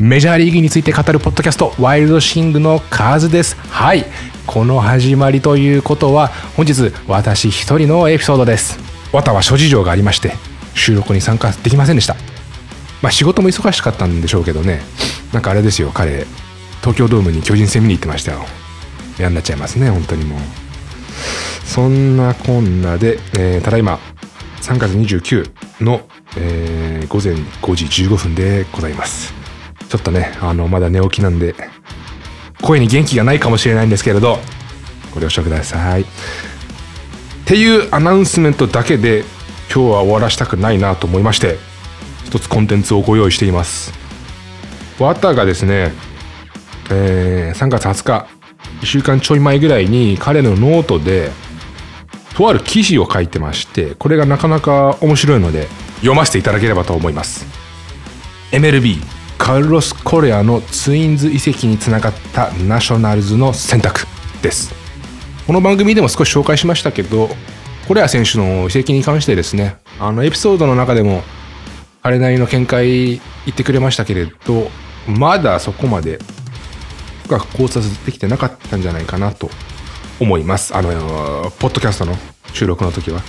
メジャーリーグについて語るポッドキャストワイルドシングのカズです。はい。この始まりということは本日私一人のエピソードです。わたは諸事情がありまして収録に参加できませんでした。まあ仕事も忙しかったんでしょうけどね。なんかあれですよ彼。東京ドームに巨人戦見に行ってましたよ。嫌になっちゃいますね本当にもう。そんなこんなで、えー、ただいま3月29の、えー、午前5時15分でございます。ちょっとねあのまだ寝起きなんで声に元気がないかもしれないんですけれどご了承ください。っていう announcement だけで今日は終わらしたくないなと思いまして一つコンテンツをご用意しています。ワタがですね、えー、3月20日1週間ちょい前ぐらいに彼のノートでとある記事を書いてましてこれがなかなか面白いので読ませていただければと思います。MLB カルロス・コレアのツインズ移籍につながったナショナルズの選択ですこの番組でも少し紹介しましたけどコレア選手の移籍に関してですねあのエピソードの中でも彼なりの見解言ってくれましたけれどまだそこまで深く考察できてなかったんじゃないかなと思います。あの、ポッドキャストの収録の時は。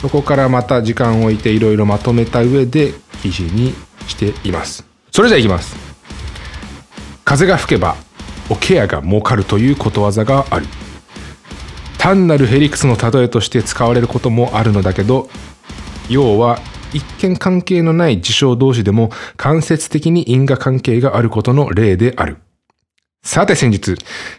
そこからまた時間を置いていろいろまとめた上で記事にしています。それじゃあいきます。風が吹けばおケアが儲かるということわざがある。単なるヘリクスの例えとして使われることもあるのだけど、要は一見関係のない事象同士でも間接的に因果関係があることの例である。さて先日、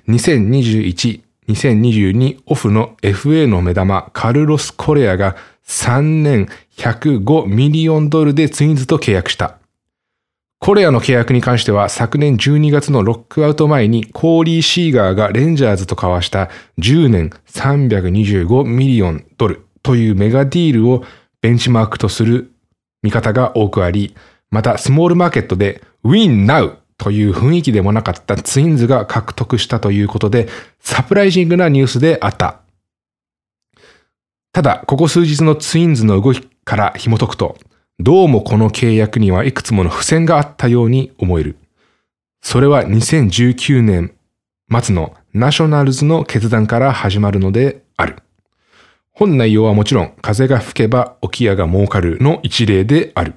2021 2022オフの FA の目玉カルロス・コレアが3年105ミリオンドルでツインズと契約した。コレアの契約に関しては昨年12月のロックアウト前にコーリー・シーガーがレンジャーズと交わした10年325ミリオンドルというメガディールをベンチマークとする見方が多くあり、またスモールマーケットで Win Now という雰囲気でもなかったツインズが獲得したということで、サプライジングなニュースであった。ただ、ここ数日のツインズの動きから紐解くと、どうもこの契約にはいくつもの付箋があったように思える。それは2019年末のナショナルズの決断から始まるのである。本内容はもちろん、風が吹けば沖屋が儲かるの一例である。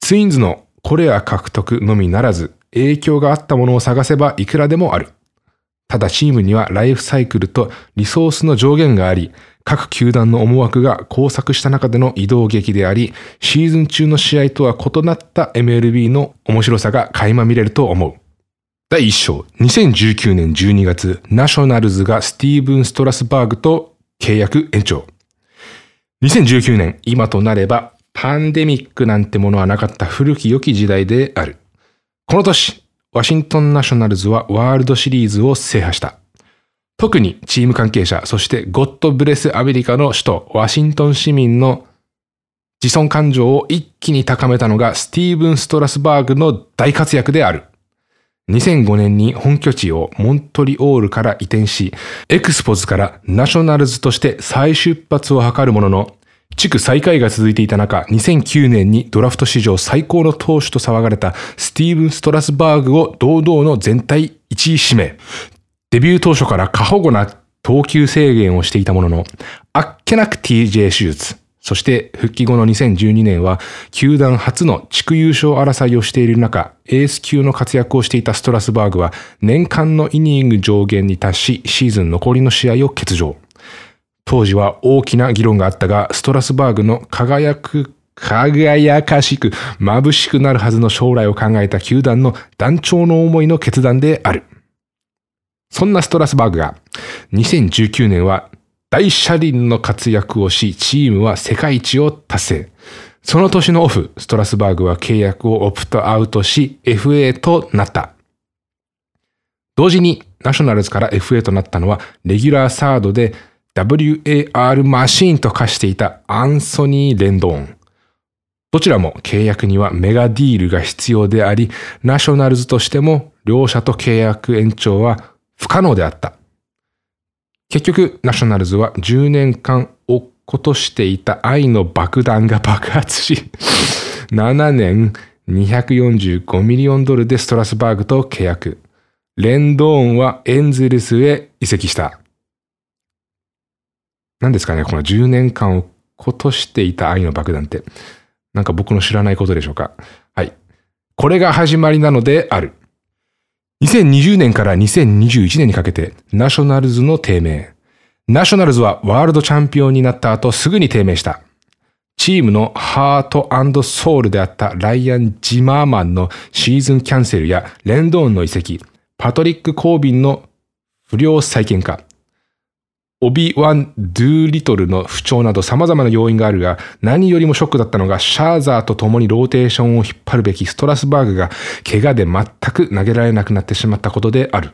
ツインズのこれは獲得のみならず、影響があったものを探せばいくらでもある。ただチームにはライフサイクルとリソースの上限があり、各球団の思惑が交錯した中での移動劇であり、シーズン中の試合とは異なった MLB の面白さが垣間見れると思う。第1章、2019年12月、ナショナルズがスティーブン・ストラスバーグと契約延長。2019年、今となればパンデミックなんてものはなかった古き良き時代である。この年、ワシントンナショナルズはワールドシリーズを制覇した。特にチーム関係者、そしてゴッドブレスアメリカの首都ワシントン市民の自尊感情を一気に高めたのがスティーブン・ストラスバーグの大活躍である。2005年に本拠地をモントリオールから移転し、エクスポズからナショナルズとして再出発を図るものの、地区最下位が続いていた中、2009年にドラフト史上最高の投手と騒がれたスティーブン・ストラスバーグを堂々の全体1位指名。デビュー当初から過保護な投球制限をしていたものの、あっけなく TJ 手術。そして復帰後の2012年は、球団初の地区優勝争いをしている中、エース級の活躍をしていたストラスバーグは、年間のイニング上限に達し、シーズン残りの試合を欠場。当時は大きな議論があったが、ストラスバーグの輝く、輝かしく、眩しくなるはずの将来を考えた球団の団長の思いの決断である。そんなストラスバーグが、2019年は大車輪の活躍をし、チームは世界一を達成。その年のオフ、ストラスバーグは契約をオプトアウトし、FA となった。同時に、ナショナルズから FA となったのは、レギュラーサードで WAR マシーンと化していたアンソニー・レンドーン。どちらも契約にはメガディールが必要であり、ナショナルズとしても両者と契約延長は不可能であった。結局、ナショナルズは10年間落っことしていた愛の爆弾が爆発し、7年245ミリオンドルでストラスバーグと契約。レンドーンはエンゼルスへ移籍した。何ですかね、この10年間をことしていた愛の爆弾って。なんか僕の知らないことでしょうか。はい。これが始まりなのである。2020年から2021年にかけて、ナショナルズの低迷。ナショナルズはワールドチャンピオンになった後すぐに低迷した。チームのハートソウルであったライアン・ジマーマンのシーズンキャンセルやレンドーンの移籍、パトリック・コービンの不良再建化、オビワン・ドゥリトルの不調など様々な要因があるが、何よりもショックだったのが、シャーザーと共にローテーションを引っ張るべきストラスバーグが、怪我で全く投げられなくなってしまったことである。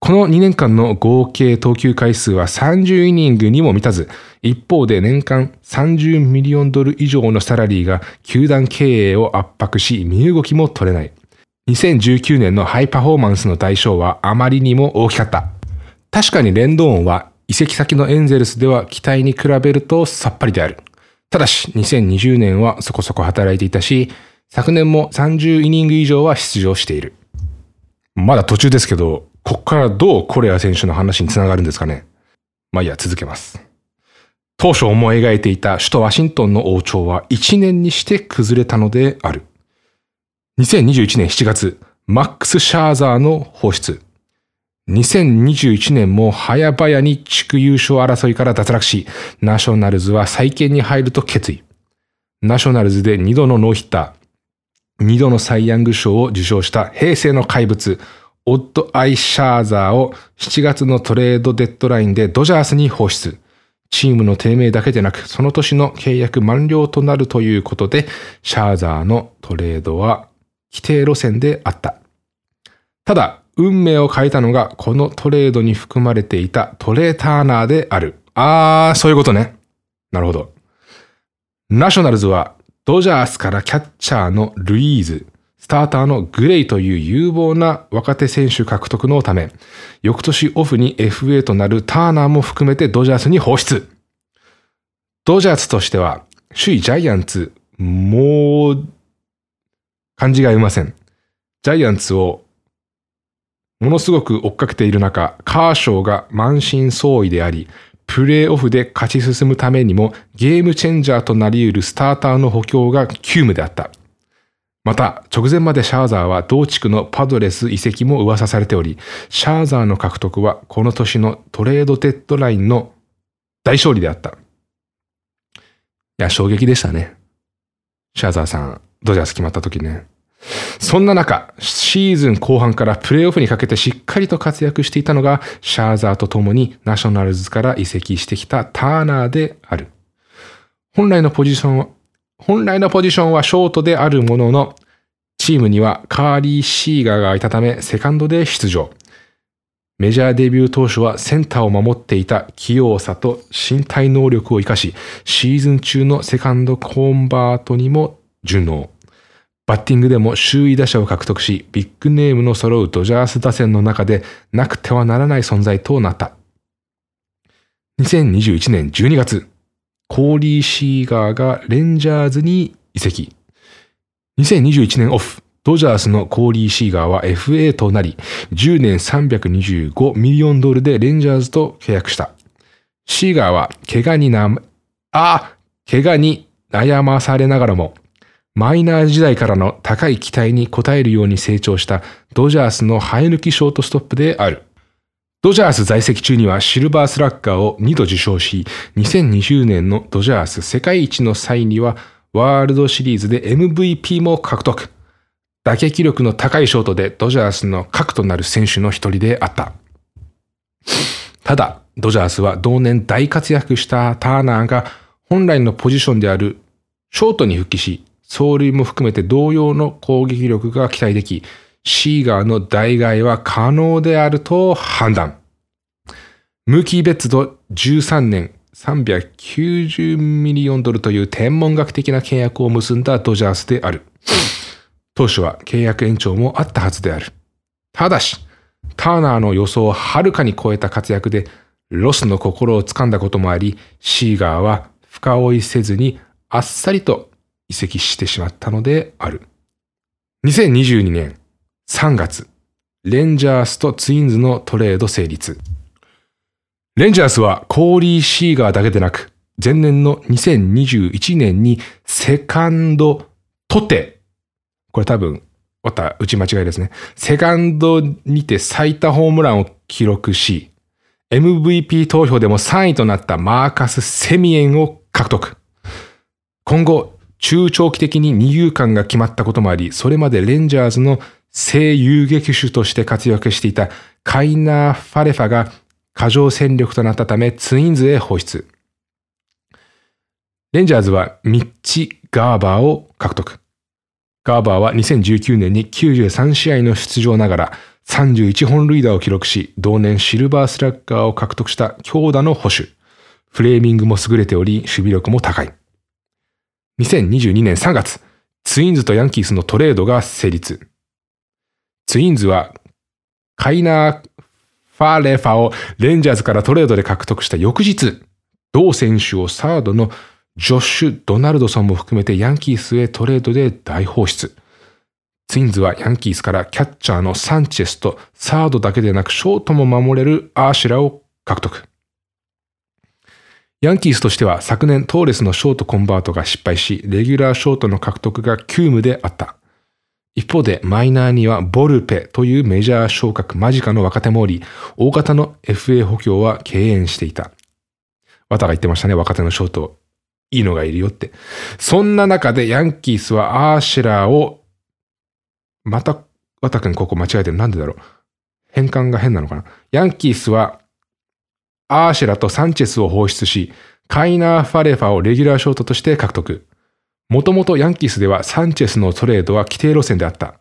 この2年間の合計投球回数は30イニングにも満たず、一方で年間30ミリオンドル以上のサラリーが球団経営を圧迫し、身動きも取れない。2019年のハイパフォーマンスの代償はあまりにも大きかった。確かにレンドーンは移籍先のエンゼルスでは期待に比べるとさっぱりである。ただし、2020年はそこそこ働いていたし、昨年も30イニング以上は出場している。まだ途中ですけど、こっからどうコレア選手の話につながるんですかね。まあいいや、続けます。当初思い描いていた首都ワシントンの王朝は1年にして崩れたのである。2021年7月、マックス・シャーザーの放出。2021年も早々に地区優勝争いから脱落し、ナショナルズは再建に入ると決意。ナショナルズで2度のノーヒッター、2度のサイ・ヤング賞を受賞した平成の怪物、オッド・アイ・シャーザーを7月のトレードデッドラインでドジャースに放出。チームの低迷だけでなく、その年の契約満了となるということで、シャーザーのトレードは規定路線であった。ただ、運命を変えたのがこのトレードに含まれていたトレイ・ターナーである。あー、そういうことね。なるほど。ナショナルズはドジャースからキャッチャーのルイーズ、スターターのグレイという有望な若手選手獲得のため、翌年オフに FA となるターナーも含めてドジャースに放出。ドジャースとしては、首位ジャイアンツ、もう、感じがありません。ジャイアンツをものすごく追っかけている中、カーショーが満身創痍であり、プレーオフで勝ち進むためにもゲームチェンジャーとなり得るスターターの補強が急務であった。また、直前までシャーザーは同地区のパドレス移籍も噂されており、シャーザーの獲得はこの年のトレードデッドラインの大勝利であった。いや、衝撃でしたね。シャーザーさん、ドジャース決まった時ね。そんな中、シーズン後半からプレーオフにかけてしっかりと活躍していたのが、シャーザーと共にナショナルズから移籍してきたターナーである。本来のポジションは、本来のポジションはショートであるものの、チームにはカーリー・シーガーがいたため、セカンドで出場。メジャーデビュー当初はセンターを守っていた器用さと身体能力を活かし、シーズン中のセカンドコンバートにも順応。バッティングでも周囲打者を獲得し、ビッグネームの揃うドジャース打線の中でなくてはならない存在となった。2021年12月、コーリー・シーガーがレンジャーズに移籍。2021年オフ、ドジャースのコーリー・シーガーは FA となり、10年325ミリオンドルでレンジャーズと契約した。シーガーは怪我にな、あ怪我に悩まされながらも、マイナー時代からの高い期待に応えるように成長したドジャースの生え抜きショートストップである。ドジャース在籍中にはシルバースラッガーを2度受賞し、2020年のドジャース世界一の際にはワールドシリーズで MVP も獲得。打撃力の高いショートでドジャースの核となる選手の一人であった。ただ、ドジャースは同年大活躍したターナーが本来のポジションであるショートに復帰し、走塁も含めて同様の攻撃力が期待でき、シーガーの代替は可能であると判断。ムーキー・ベッツと13年390ミリオンドルという天文学的な契約を結んだドジャースである。当初は契約延長もあったはずである。ただし、ターナーの予想をはるかに超えた活躍で、ロスの心をつかんだこともあり、シーガーは深追いせずにあっさりと移籍してしまったのである。2022年3月、レンジャースとツインズのトレード成立。レンジャースはコーリー・シーガーだけでなく、前年の2021年にセカンドとて、これ多分、また打ち間違いですね。セカンドにて最多ホームランを記録し、MVP 投票でも3位となったマーカス・セミエンを獲得。今後、中長期的に二遊間が決まったこともあり、それまでレンジャーズの正遊撃手として活躍していたカイナー・ファレファが過剰戦力となったためツインズへ放出。レンジャーズはミッチ・ガーバーを獲得。ガーバーは2019年に93試合の出場ながら31本塁打を記録し、同年シルバースラッガーを獲得した強打の保守。フレーミングも優れており、守備力も高い。2022年3月、ツインズとヤンキースのトレードが成立。ツインズは、カイナー・ファーレファをレンジャーズからトレードで獲得した翌日、同選手をサードのジョッシュ・ドナルドソンも含めてヤンキースへトレードで大放出。ツインズはヤンキースからキャッチャーのサンチェスとサードだけでなくショートも守れるアーシュラを獲得。ヤンキースとしては昨年トーレスのショートコンバートが失敗し、レギュラーショートの獲得が急務であった。一方でマイナーにはボルペというメジャー昇格間近の若手もおり、大型の FA 補強は敬遠していた。綿が言ってましたね、若手のショート。いいのがいるよって。そんな中でヤンキースはアーシェラーを、また、綿くんここ間違えてる。なんでだろう。変換が変なのかな。ヤンキースは、アーシェラとサンチェスを放出し、カイナー・ファレファをレギュラーショートとして獲得。もともとヤンキースではサンチェスのトレードは規定路線であった。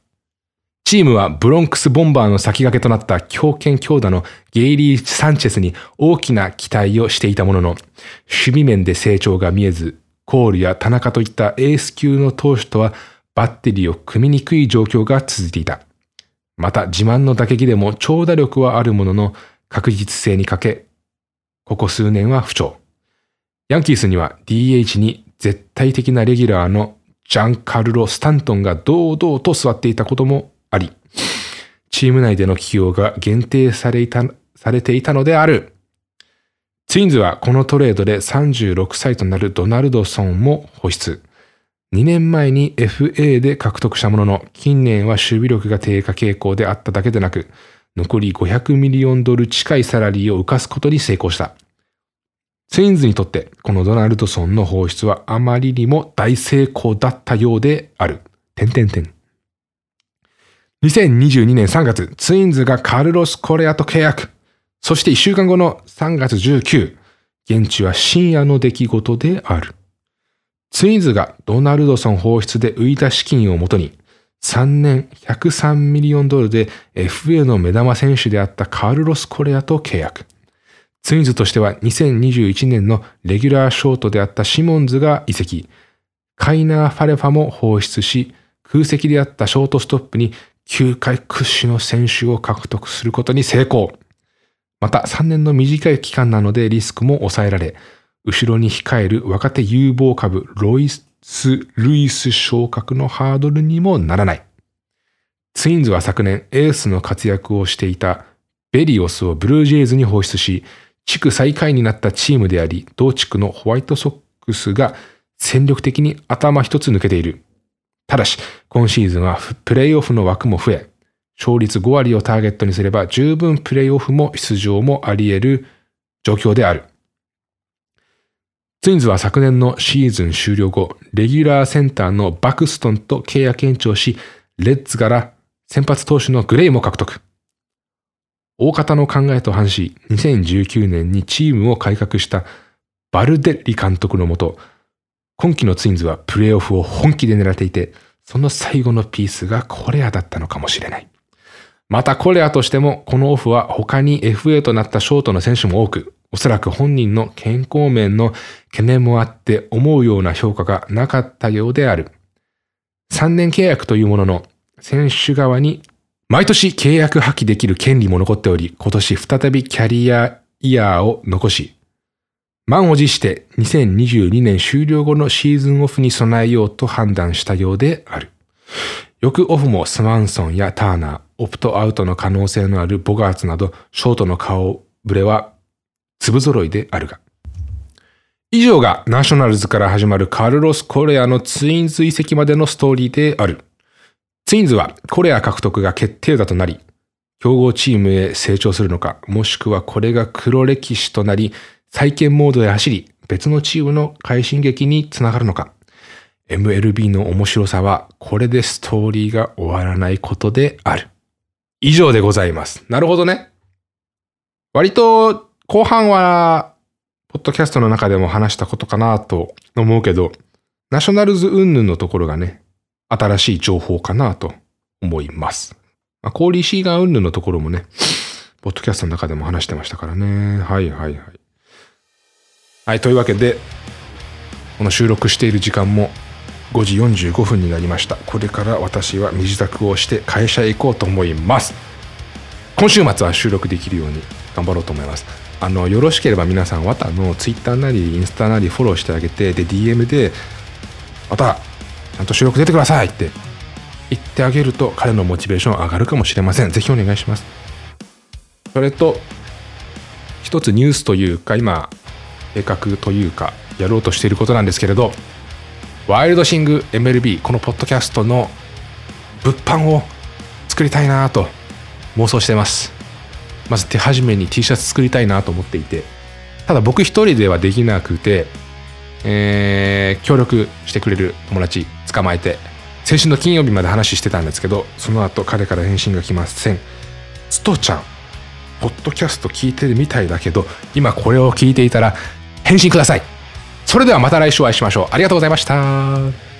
チームはブロンクスボンバーの先駆けとなった強肩強打のゲイリー・サンチェスに大きな期待をしていたものの、守備面で成長が見えず、コールや田中といったエース級の投手とはバッテリーを組みにくい状況が続いていた。また自慢の打撃でも長打力はあるものの確実性に欠け、ここ数年は不調。ヤンキースには DH に絶対的なレギュラーのジャンカルロ・スタントンが堂々と座っていたこともあり、チーム内での起用が限定されたされていたのである。ツインズはこのトレードで36歳となるドナルドソンも放出。2年前に FA で獲得したものの、近年は守備力が低下傾向であっただけでなく、残り500ミリオンドル近いサラリーを浮かすことに成功した。ツインズにとってこのドナルドソンの放出はあまりにも大成功だったようである。点点点。2022年3月、ツインズがカルロス・コレアと契約。そして1週間後の3月19、現地は深夜の出来事である。ツインズがドナルドソン放出で浮いた資金をもとに、3年103ミリオンドルで FA の目玉選手であったカルロス・コレアと契約。ツインズとしては2021年のレギュラーショートであったシモンズが移籍、カイナー・ファレファも放出し、空席であったショートストップに球界屈指の選手を獲得することに成功。また3年の短い期間なのでリスクも抑えられ、後ろに控える若手有望株ロイス・ルイス昇格のハードルにもならない。ツインズは昨年エースの活躍をしていたベリオスをブルージェイズに放出し、地区最下位になったチームであり、同地区のホワイトソックスが戦力的に頭一つ抜けている。ただし、今シーズンはプレイオフの枠も増え、勝率5割をターゲットにすれば十分プレイオフも出場もあり得る状況である。ツインズは昨年のシーズン終了後、レギュラーセンターのバクストンと契約延長し、レッツから先発投手のグレイも獲得。大方の考えと反し、2019年にチームを改革したバルデッリ監督のもと、今季のツインズはプレーオフを本気で狙っていて、その最後のピースがコレアだったのかもしれない。またコレアとしても、このオフは他に FA となったショートの選手も多く、おそらく本人の健康面の懸念もあって思うような評価がなかったようである。3年契約というものの、選手側に毎年契約破棄できる権利も残っており、今年再びキャリアイヤーを残し、満を持して2022年終了後のシーズンオフに備えようと判断したようである。翌オフもスマンソンやターナー、オプトアウトの可能性のあるボガーツなど、ショートの顔ぶれは粒揃いであるが。以上がナショナルズから始まるカルロス・コレアのツインズ移籍までのストーリーである。ツインズはコレア獲得が決定打となり、競合チームへ成長するのか、もしくはこれが黒歴史となり、再建モードへ走り、別のチームの快進撃につながるのか。MLB の面白さは、これでストーリーが終わらないことである。以上でございます。なるほどね。割と、後半は、ポッドキャストの中でも話したことかなと思うけど、ナショナルズ云々のところがね、新しい情報かなと思います。まあ、コーリー・シーガン云々のところもね、ポッドキャストの中でも話してましたからね。はいはいはい。はい、というわけで、この収録している時間も5時45分になりました。これから私は身支度をして会社へ行こうと思います。今週末は収録できるように頑張ろうと思います。あの、よろしければ皆さん、わたの Twitter なりインスタなりフォローしてあげて、で、DM で、また、ゃんと収録出てくださいって言ってあげると彼のモチベーション上がるかもしれません。ぜひお願いします。それと、一つニュースというか、今、計画というか、やろうとしていることなんですけれど、ワイルドシング MLB、このポッドキャストの物販を作りたいなと妄想してます。まず手始めに T シャツ作りたいなと思っていて、ただ僕一人ではできなくて、えー、協力してくれる友達捕まえて、先週の金曜日まで話してたんですけど、その後彼から返信が来ません。つとちゃん、ポッドキャスト聞いてるみたいだけど、今これを聞いていたら返信ください。それではまた来週お会いしましょう。ありがとうございました。